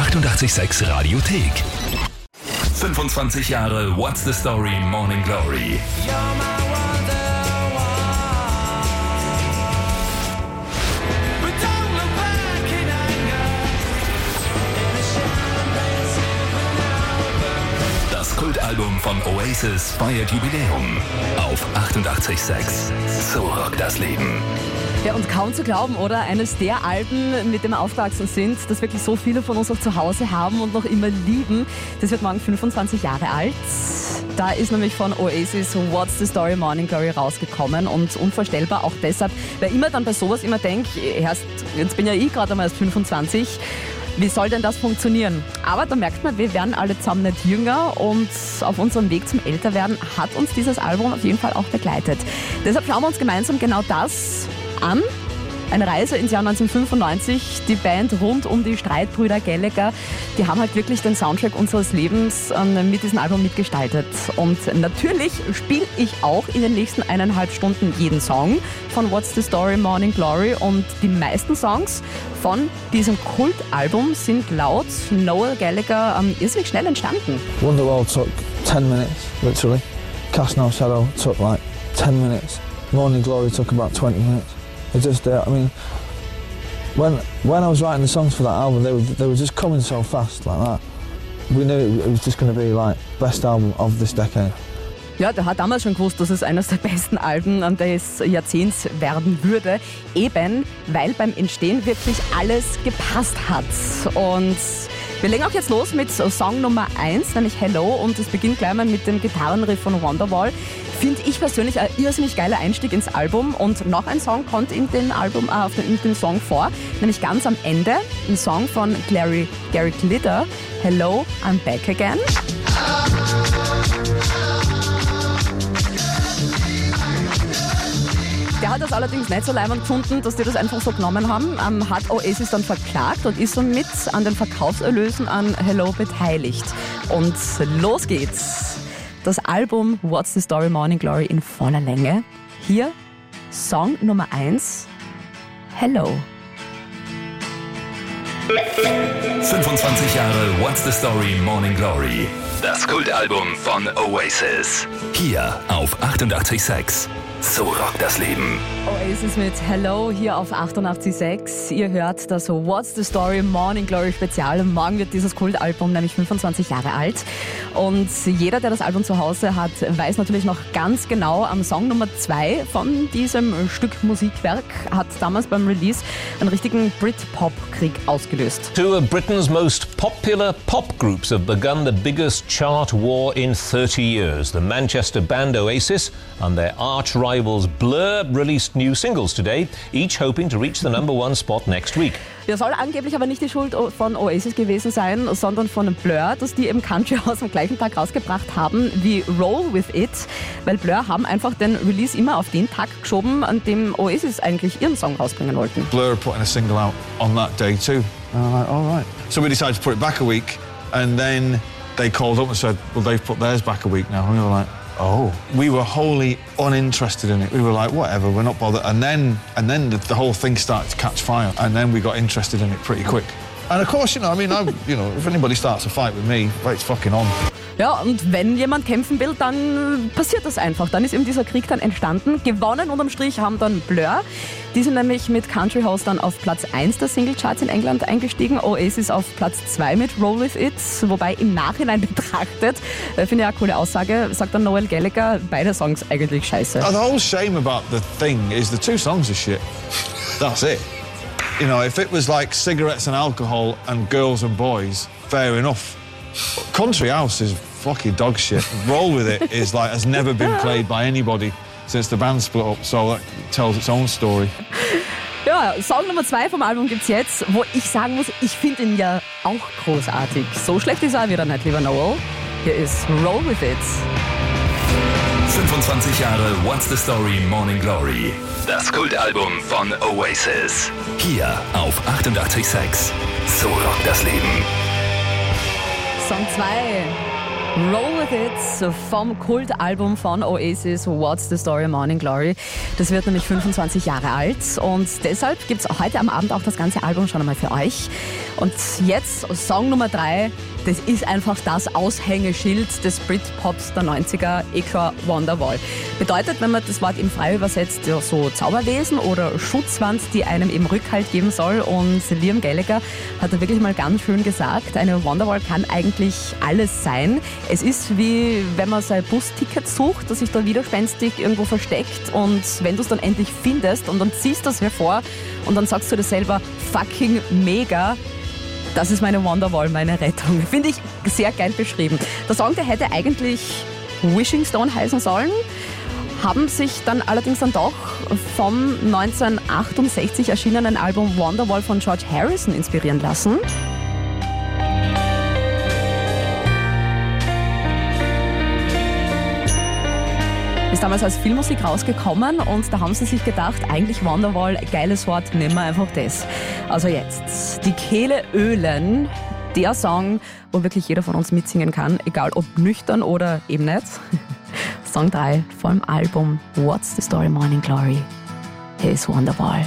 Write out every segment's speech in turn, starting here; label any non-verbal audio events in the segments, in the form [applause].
886 Radiothek. 25 Jahre What's the Story Morning Glory. Das Kultalbum von Oasis feiert Jubiläum auf 88.6. So rockt das Leben. Ja, und kaum zu glauben, oder? Eines der Alben, mit dem wir aufgewachsen sind, das wirklich so viele von uns auch zu Hause haben und noch immer lieben. Das wird morgen 25 Jahre alt. Da ist nämlich von Oasis What's the Story Morning Glory rausgekommen und unvorstellbar auch deshalb, weil immer dann bei sowas immer denke, jetzt bin ja ich gerade einmal erst 25, wie soll denn das funktionieren? Aber da merkt man, wir werden alle zusammen nicht jünger und auf unserem Weg zum Älterwerden hat uns dieses Album auf jeden Fall auch begleitet. Deshalb schauen wir uns gemeinsam genau das an. Eine Reise ins Jahr 1995. Die Band rund um die Streitbrüder Gallagher, die haben halt wirklich den Soundtrack unseres Lebens ähm, mit diesem Album mitgestaltet. Und natürlich spiele ich auch in den nächsten eineinhalb Stunden jeden Song von What's the Story Morning Glory. Und die meisten Songs von diesem Kultalbum sind laut Noel Gallagher ähm, irrsinnig schnell entstanden. Wonderwall took 10 minutes, literally. Cast No Shadow took like 10 minutes. Morning Glory took about 20 minutes. It just, uh, I mean, when when I was writing the songs for that album, they were they were just coming so fast like that. We knew it, was just going to be like best album of this decade. Ja, der hat damals schon gewusst, dass es eines der besten Alben des Jahrzehnts werden würde. Eben, weil beim Entstehen wirklich alles gepasst hat. Und wir legen auch jetzt los mit Song Nummer 1, nämlich Hello. Und es beginnt gleich mal mit dem Gitarrenriff von Wonderwall. Finde ich persönlich ein irrsinnig geiler Einstieg ins Album. Und noch ein Song kommt in den, Album, äh, auf den, in Song vor, nämlich ganz am Ende, ein Song von Gary, Gary Glitter, Hello, I'm Back Again. Der hat das allerdings nicht so leimend gefunden, dass die das einfach so genommen haben, ähm, hat Oasis dann verklagt und ist somit an den Verkaufserlösen an Hello beteiligt. Und los geht's. Das Album What's the Story Morning Glory in voller Länge. Hier Song Nummer 1, Hello. 25 Jahre What's the Story Morning Glory. Das Kultalbum von Oasis. Hier auf 88.6. So rockt das Leben. Oasis mit Hello hier auf 88.6. Ihr hört das What's the Story Morning Glory Spezial. Morgen wird dieses Kultalbum nämlich 25 Jahre alt. Und jeder, der das Album zu Hause hat, weiß natürlich noch ganz genau, am Song Nummer 2 von diesem Stück Musikwerk hat damals beim Release einen richtigen Brit-Pop-Krieg ausgelöst. Two of Britain's most popular pop groups have begun the biggest chart war in 30 years. The Manchester band Oasis and their arch rivals Blur released new singles today, each hoping to reach the number one spot next week. Der soll angeblich aber nicht die Schuld von Oasis gewesen sein, sondern von Blur, dass die eben Country [laughs] House am gleichen Tag rausgebracht haben wie Roll With It, weil Blur haben einfach den Release immer auf den Tag geschoben, an dem Oasis eigentlich ihren Song rausbringen wollten. Blur putting a single out on that day too. And I'm like, all right. So we decided to put it back a week, and then they called up and said, well, they've put theirs back a week now. And we were like, oh. We were wholly uninterested in it. We were like, whatever, we're not bothered. And then, and then the, the whole thing started to catch fire, and then we got interested in it pretty quick. And of course, you know, I mean, I, you know, if anybody starts a fight with me, it's fucking on. Ja, und wenn jemand kämpfen will, dann passiert das einfach. Dann ist eben dieser Krieg dann entstanden. Gewonnen unterm Strich haben dann Blur. Die sind nämlich mit Country House dann auf Platz 1 der Singlecharts in England eingestiegen. Oasis auf Platz 2 mit Roll With It. Wobei im Nachhinein [laughs] betrachtet, äh, finde ich eine coole Aussage, sagt dann Noel Gallagher, beide Songs eigentlich scheiße. The whole shame about the thing is the two songs are shit. That's it. You know, if it was like cigarettes and alcohol and girls and boys, fair enough. Country House is fucking dog shit. Roll with it is like has never been played by anybody since the band split up, so that tells its own story. Ja, Song Nummer 2 vom Album gibt's jetzt, wo ich sagen muss, ich finde ihn ja auch großartig. So schlecht ist er wieder nicht, lieber Noel. Hier ist Roll With It. 25 Jahre What's the Story Morning Glory. Das Kultalbum von Oasis. Hier auf 88.6. So rockt das Leben. Song 2. Roll With It vom Kultalbum von Oasis What's the Story Morning Glory. Das wird nämlich 25 Jahre alt und deshalb gibt es heute am Abend auch das ganze Album schon einmal für euch. Und jetzt Song Nummer 3, das ist einfach das Aushängeschild des Britpops der 90er, Equa Wonderwall. Bedeutet, wenn man das Wort im Frei übersetzt, so Zauberwesen oder Schutzwand, die einem eben Rückhalt geben soll. Und Liam Gallagher hat da wirklich mal ganz schön gesagt, eine Wonderwall kann eigentlich alles sein. Es ist wie, wenn man sein Busticket sucht, das sich da widerspenstig irgendwo versteckt und wenn du es dann endlich findest und dann ziehst du es hervor und dann sagst du dir selber, fucking mega, das ist meine Wonderwall, meine Rettung. Finde ich sehr geil beschrieben. Der Song, der hätte eigentlich Wishing Stone heißen sollen, haben sich dann allerdings dann doch vom 1968 erschienenen Album Wonderwall von George Harrison inspirieren lassen. Ist damals als Filmmusik rausgekommen und da haben sie sich gedacht, eigentlich Wonderwall, geiles Wort, nehmen wir einfach das. Also jetzt, die Kehle ölen, der Song, wo wirklich jeder von uns mitsingen kann, egal ob nüchtern oder eben nicht. [laughs] Song 3 vom Album What's the Story Morning Glory? Here's Wonderwall.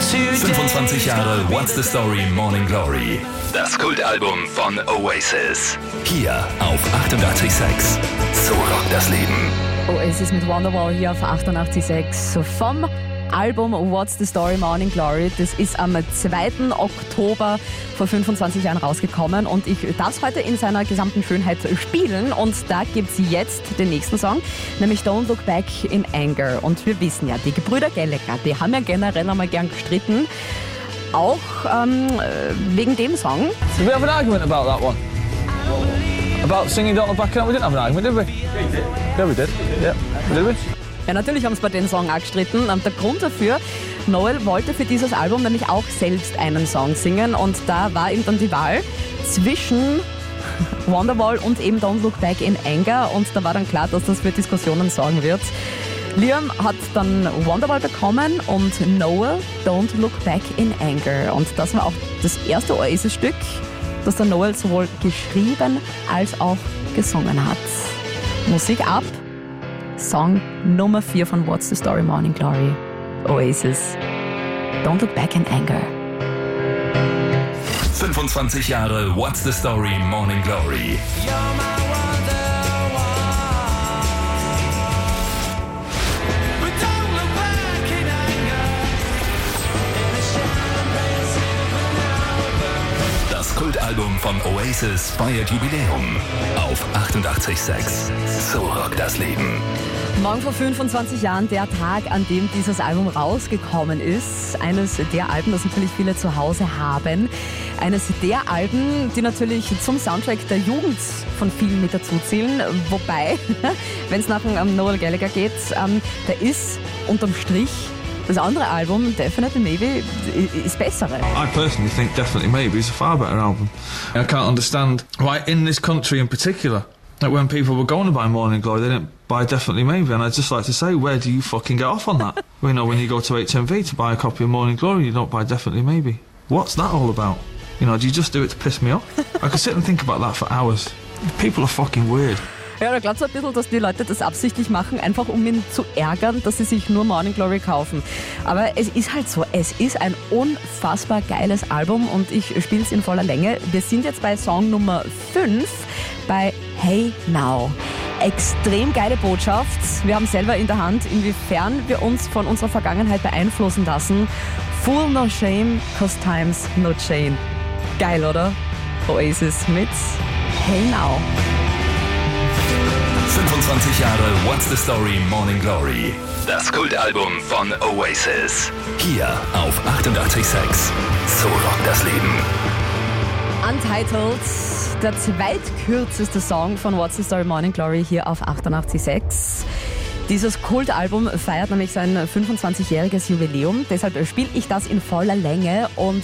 25 Jahre What's the Story Morning Glory. Das Kultalbum von Oasis. Hier auf 88.6. So rockt das Leben. Oasis mit Wonderwall hier auf 88.6 vom Album What's the Story Morning Glory. Das ist am 2. Oktober vor 25 Jahren rausgekommen und ich darf es heute in seiner gesamten Schönheit spielen und da gibt es jetzt den nächsten Song, nämlich Don't Look Back in Anger. Und wir wissen ja, die Gebrüder Gallagher, die haben ja generell einmal gern gestritten. Auch ähm, wegen dem Song. Did we have an argument about that one? About singing Don't Look Back in We didn't have an argument, did we? Yeah, we did. Yeah, did we? Ja, natürlich haben sie bei den Song auch gestritten. Und der Grund dafür, Noel wollte für dieses Album nämlich auch selbst einen Song singen und da war ihm dann die Wahl zwischen [laughs] Wonderwall und eben Don't Look Back in Anger und da war dann klar, dass das für Diskussionen sorgen wird. Liam hat dann Wonderwall bekommen und Noel Don't Look Back in Anger und das war auch das erste Oasis-Stück, das der Noel sowohl geschrieben als auch gesungen hat. Musik ab. Song Nummer 4 von What's the Story Morning Glory, Oasis. Don't look back in anger. 25 Jahre What's the Story Morning Glory. Kultalbum von Oasis feiert Jubiläum auf 88.6. So rockt das Leben. Morgen vor 25 Jahren der Tag, an dem dieses Album rausgekommen ist. Eines der Alben, das natürlich viele zu Hause haben. Eines der Alben, die natürlich zum Soundtrack der Jugend von vielen mit dazu zählen. Wobei, [laughs] wenn es nach um Noel Gallagher geht, ähm, da ist unterm Strich das andere Album, Definitely Maybe, ist bessere. I personally think Definitely Maybe is a far better album. I can't understand why in this country in particular, that when people were going to buy Morning Glory, they didn't buy Definitely Maybe. And I'd just like to say, where do you fucking get off on that? [laughs] you know, when you go to HMV to buy a copy of Morning Glory, you don't buy Definitely Maybe. What's that all about? You know, do you just do it to piss me off? [laughs] I could sit and think about that for hours. People are fucking weird. Ja, da glaubt so ein bisschen, dass die Leute das absichtlich machen, einfach um ihn zu ärgern, dass sie sich nur Morning Glory kaufen. Aber es ist halt so, es ist ein unfassbar geiles Album und ich spiele es in voller Länge. Wir sind jetzt bei Song Nummer 5 bei Hey Now. Extrem geile Botschaft. Wir haben selber in der Hand, inwiefern wir uns von unserer Vergangenheit beeinflussen lassen. Full no shame, cause times no chain. Geil, oder? Oasis mit Hey Now. 25 Jahre What's the Story Morning Glory. Das Kultalbum von Oasis. Hier auf 88.6. So rockt das Leben. Untitled, der zweitkürzeste Song von What's the Story Morning Glory hier auf 88.6. Dieses Kultalbum feiert nämlich sein 25-jähriges Jubiläum, deshalb spiele ich das in voller Länge und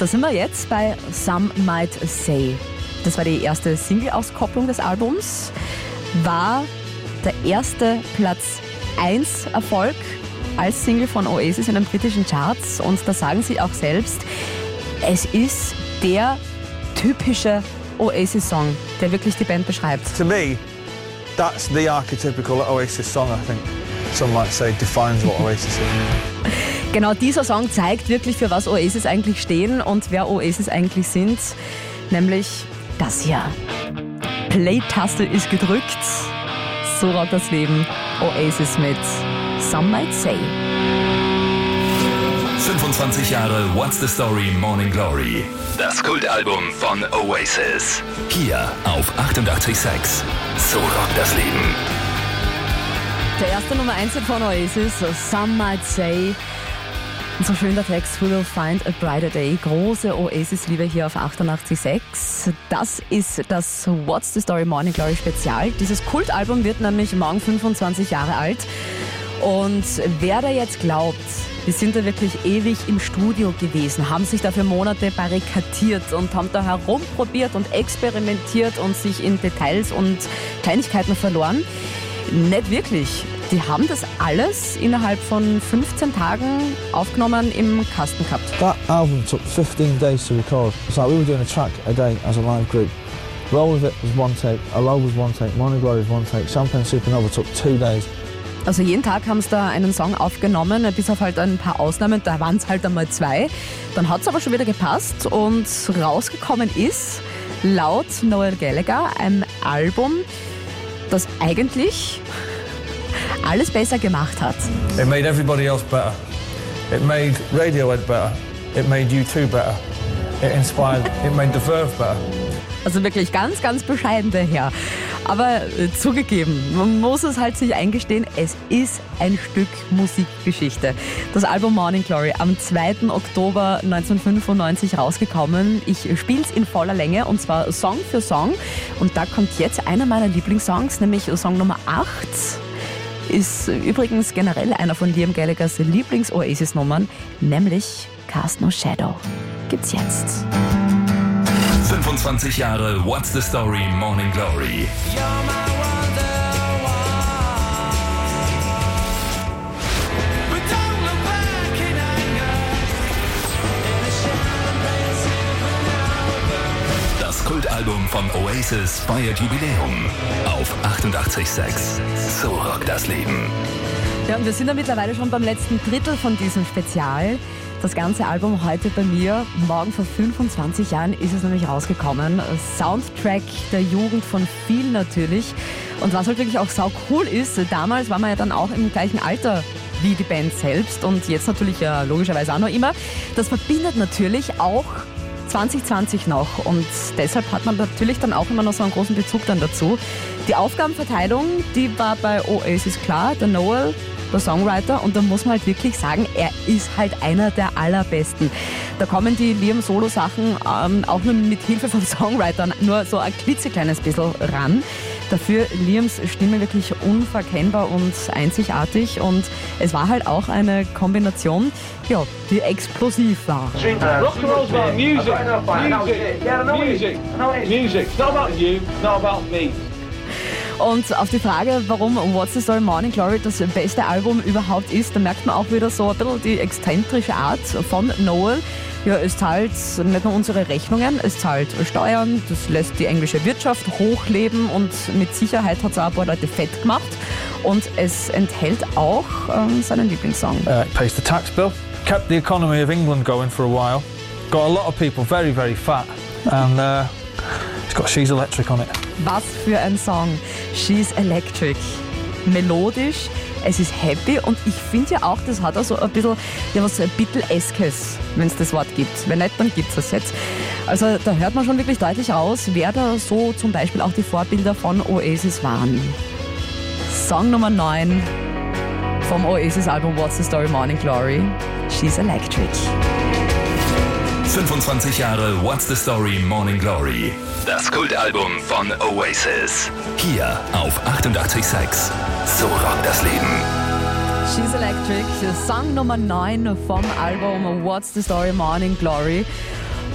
da sind wir jetzt bei Some Might Say. Das war die erste Single-Auskopplung des Albums, war der erste Platz 1 Erfolg als Single von Oasis in den britischen Charts und da sagen sie auch selbst, es ist der typische Oasis-Song, der wirklich die Band beschreibt? To me, that's the archetypical Oasis song, I think. Some might say defines what Oasis is. [laughs] Genau dieser Song zeigt wirklich, für was Oasis eigentlich stehen und wer Oasis eigentlich sind. Nämlich das hier. Play-Taste ist gedrückt. So rockt das Leben. Oasis mit Some Might Say. 25 Jahre What's the Story Morning Glory. Das Kultalbum von Oasis. Hier auf 88.6. So rockt das Leben. Der erste Nummer 1 von Oasis, Some Might Say. Und so schön der Text, We will find a brighter day. Große Oasis-Liebe hier auf 88.6. Das ist das What's the Story Morning Glory Spezial. Dieses Kultalbum wird nämlich morgen 25 Jahre alt. Und wer da jetzt glaubt, die sind da wirklich ewig im Studio gewesen, haben sich dafür Monate barrikadiert und haben da herumprobiert und experimentiert und sich in Details und Kleinigkeiten verloren. Nicht wirklich. Die haben das alles innerhalb von 15 Tagen aufgenommen im Kasten gehabt. That album took 15 days to record. It's like we were doing a track a day as a live group. Roll With It was one take, Alone was one take, Morning Glory was one take, Champagne Supernova took two days. Also jeden Tag haben sie da einen Song aufgenommen, bis auf halt ein paar Ausnahmen, da waren es halt einmal zwei. Dann hat es aber schon wieder gepasst und rausgekommen ist, laut Noel Gallagher, ein Album, das eigentlich alles besser gemacht hat. It made everybody else better. It made Radiohead better. It made U2 better. It inspired, it made The Verve better. Also wirklich ganz, ganz bescheiden daher. Aber äh, zugegeben, man muss es halt sich eingestehen, es ist ein Stück Musikgeschichte. Das Album Morning Glory am 2. Oktober 1995 rausgekommen. Ich spiele es in voller Länge und zwar Song für Song. Und da kommt jetzt einer meiner Lieblingssongs, nämlich Song Nummer 8 ist übrigens generell einer von Liam Gallaghers Lieblings-Oasis-Nummern, nämlich Cast No Shadow. Gibt's jetzt. 25 Jahre What's the Story Morning Glory. Kultalbum von Oasis feiert Jubiläum auf 88.6. So rockt das Leben. Ja, und wir sind ja mittlerweile schon beim letzten Drittel von diesem Spezial. Das ganze Album heute bei mir. Morgen vor 25 Jahren ist es nämlich rausgekommen. Soundtrack der Jugend von vielen natürlich. Und was halt wirklich auch sau cool ist, damals war man ja dann auch im gleichen Alter wie die Band selbst und jetzt natürlich ja logischerweise auch noch immer. Das verbindet natürlich auch 2020 noch und deshalb hat man natürlich dann auch immer noch so einen großen Bezug dann dazu. Die Aufgabenverteilung, die war bei Oasis klar. Der Noel der Songwriter und da muss man halt wirklich sagen, er ist halt einer der allerbesten. Da kommen die Liam Solo Sachen ähm, auch nur mit Hilfe von [laughs] Songwritern nur so ein klitzekleines bisschen ran. Dafür Liams Stimme wirklich unverkennbar und einzigartig und es war halt auch eine Kombination, ja, die explosiv war. Rock'n'roll's about music, music, music, music. It's not about you, it's not about me. Und auf die Frage, warum What's the Story Morning Glory das beste Album überhaupt ist, da merkt man auch wieder so ein bisschen die exzentrische Art von Noel. Ja, es zahlt nicht nur unsere Rechnungen, es zahlt Steuern, das lässt die englische Wirtschaft hochleben und mit Sicherheit hat es auch ein paar Leute fett gemacht. Und es enthält auch ähm, seinen Lieblingssong. Uh, it pays the tax bill, kept the economy of England going for a while, got a lot of people very, very fat, and uh, it's got She's Electric on it. Was für ein Song. She's Electric. Melodisch, es ist happy und ich finde ja auch, das hat auch so ein bisschen ja, was Beatle-eskes, wenn es das Wort gibt. Wenn nicht, dann gibt es das jetzt. Also da hört man schon wirklich deutlich raus, wer da so zum Beispiel auch die Vorbilder von Oasis waren. Song Nummer 9 vom Oasis-Album What's the Story Morning Glory, She's Electric. 25 Jahre What's the Story Morning Glory. Das Kultalbum von Oasis. Hier auf 88.6. So rockt das Leben. She's Electric, Song Nummer 9 vom Album What's the Story Morning Glory.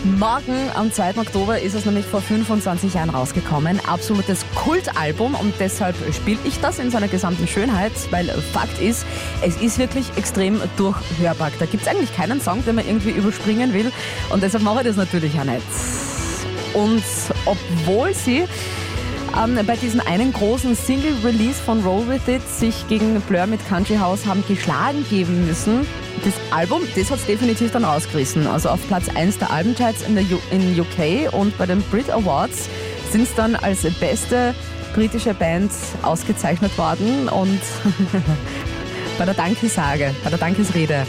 Morgen am 2. Oktober ist es nämlich vor 25 Jahren rausgekommen. Absolutes Kultalbum und deshalb spiele ich das in seiner gesamten Schönheit, weil Fakt ist, es ist wirklich extrem durchhörbar. Da gibt es eigentlich keinen Song, den man irgendwie überspringen will und deshalb mache ich das natürlich auch nicht. Und obwohl sie ähm, bei diesem einen großen Single-Release von Roll With It sich gegen Blur mit Country House haben geschlagen geben müssen, das Album, das hat es definitiv dann rausgerissen. Also auf Platz 1 der Albencharts in, der U in UK und bei den Brit Awards sind es dann als beste britische Band ausgezeichnet worden und [laughs] bei der Dankesage, bei der Dankesrede.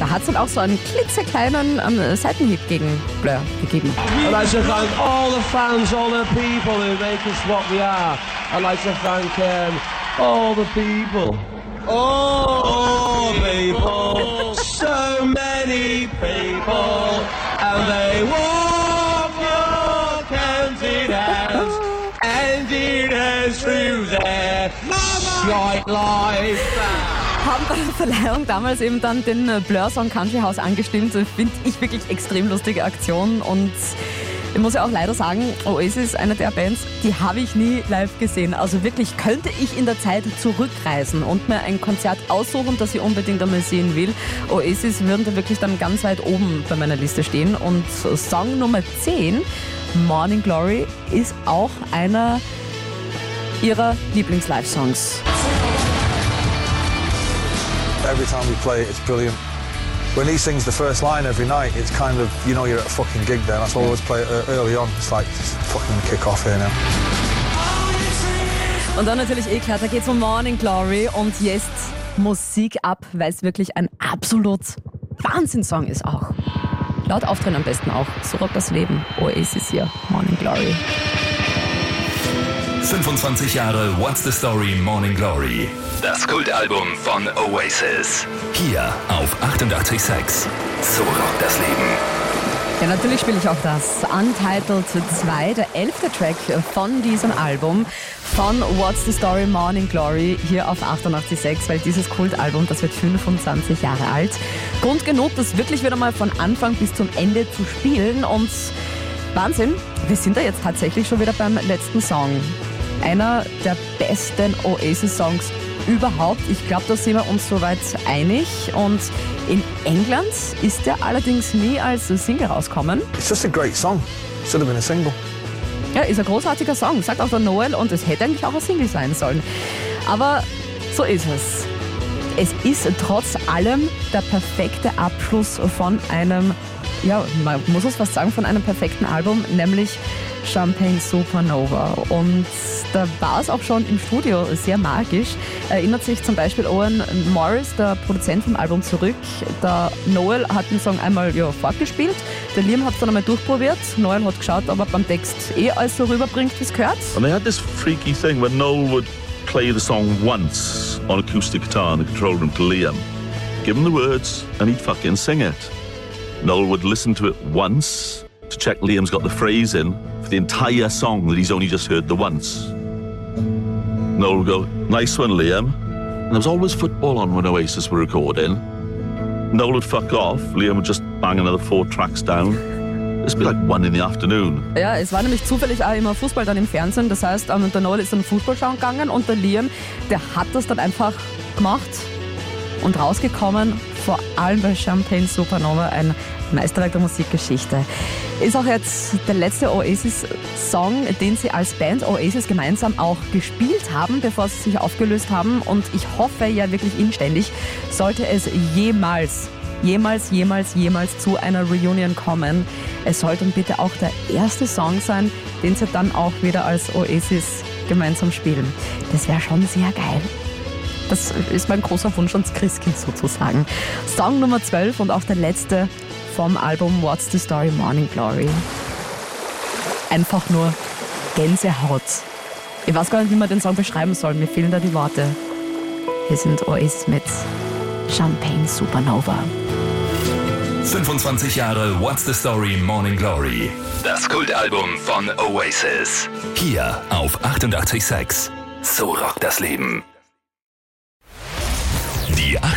Da hat es dann auch so einen klitzekleinen ähm, Seitenhieb gegen Blur gegeben. I'd like to thank all the fans, all the people who make us what we are. I'd like to thank um, all the people. All people, so many people, and they walk your counted hands, and it has through their shite life. Haben bei der Verleihung damals eben dann den Blur-Song Country House angestimmt. Finde ich wirklich extrem lustige Aktion und ich muss ja auch leider sagen, Oasis, eine der Bands, die habe ich nie live gesehen. Also wirklich könnte ich in der Zeit zurückreisen und mir ein Konzert aussuchen, das ich unbedingt einmal sehen will. Oasis würden da wirklich dann ganz weit oben bei meiner Liste stehen. Und Song Nummer 10, Morning Glory, ist auch einer ihrer Lieblings-Live-Songs. Every time we play it, it's brilliant. When he sings the first line every night, it's kind of, you know, you're at a fucking gig there. That's why I always play it early on. It's like, it's fucking kick off here now. Und dann natürlich eh klar, da geht's um Morning Glory und jetzt Musik ab, weil es wirklich ein absolut Wahnsinnssong ist auch. Laut Auftritt am besten auch. So rockt das Leben. Oasis hier, Morning Glory. 25 Jahre What's the Story Morning Glory. Das Kultalbum von Oasis. Hier auf 88.6. So rockt das Leben. Ja, natürlich spiele ich auch das. Untitled 2, der elfte Track von diesem Album von What's the Story Morning Glory hier auf 88.6, weil dieses Kultalbum, das wird 25 Jahre alt. Grund genug, das wirklich wieder mal von Anfang bis zum Ende zu spielen und Wahnsinn, wir sind da jetzt tatsächlich schon wieder beim letzten Song einer der besten Oasis-Songs überhaupt. Ich glaube, da sind wir uns soweit einig. Und in England ist der allerdings nie als Single rauskommen. It's just a great song. Should have been a single. Ja, ist ein großartiger Song, sagt auch der Noel, und es hätte eigentlich auch ein Single sein sollen. Aber so ist es. Es ist trotz allem der perfekte Abschluss von einem, ja, man muss es fast sagen, von einem perfekten Album, nämlich Champagne Supernova. Und da war es auch schon im Studio sehr magisch. Erinnert sich zum Beispiel Owen Morris, der Produzent vom Album, zurück. Der Noel hat den Song einmal ja, fortgespielt. Der Liam hat es dann einmal durchprobiert. Noel hat geschaut, ob er beim Text eh alles so rüberbringt, wie es gehört. And they had this freaky thing where Noel would play the song once on acoustic guitar in the control room to Liam. Give him the words and he'd fucking sing it. Noel would listen to it once to check Liam's got the phrase in for the entire song that he's only just heard the once. Noel would go, nice one, Liam. And there was always football on when Oasis were recording. Noel would fuck off, Liam would just bang another four tracks down. It'd be like one in the afternoon. Ja, es war nämlich zufällig auch immer Fußball dann im Fernsehen. Das heißt, ähm, der Noel ist dann Fußball schauen gegangen und der Liam, der hat das dann einfach gemacht und rausgekommen. Vor allem bei Champagne Supernova, ein Meisterwerk der Musikgeschichte. Ist auch jetzt der letzte Oasis-Song, den sie als Band Oasis gemeinsam auch gespielt haben, bevor sie sich aufgelöst haben. Und ich hoffe ja wirklich inständig, sollte es jemals jemals, jemals, jemals zu einer Reunion kommen. Es sollte bitte auch der erste Song sein, den sie dann auch wieder als Oasis gemeinsam spielen. Das wäre schon sehr geil. Das ist mein großer Wunsch ans Christkind sozusagen. Song Nummer 12 und auch der letzte vom Album What's the Story Morning Glory. Einfach nur Gänsehaut. Ich weiß gar nicht, wie man den Song beschreiben soll. Mir fehlen da die Worte. Hier sind Oasis mit Champagne Supernova. 25 Jahre What's the Story Morning Glory. Das Kultalbum von Oasis. Hier auf 88.6. So rockt das Leben.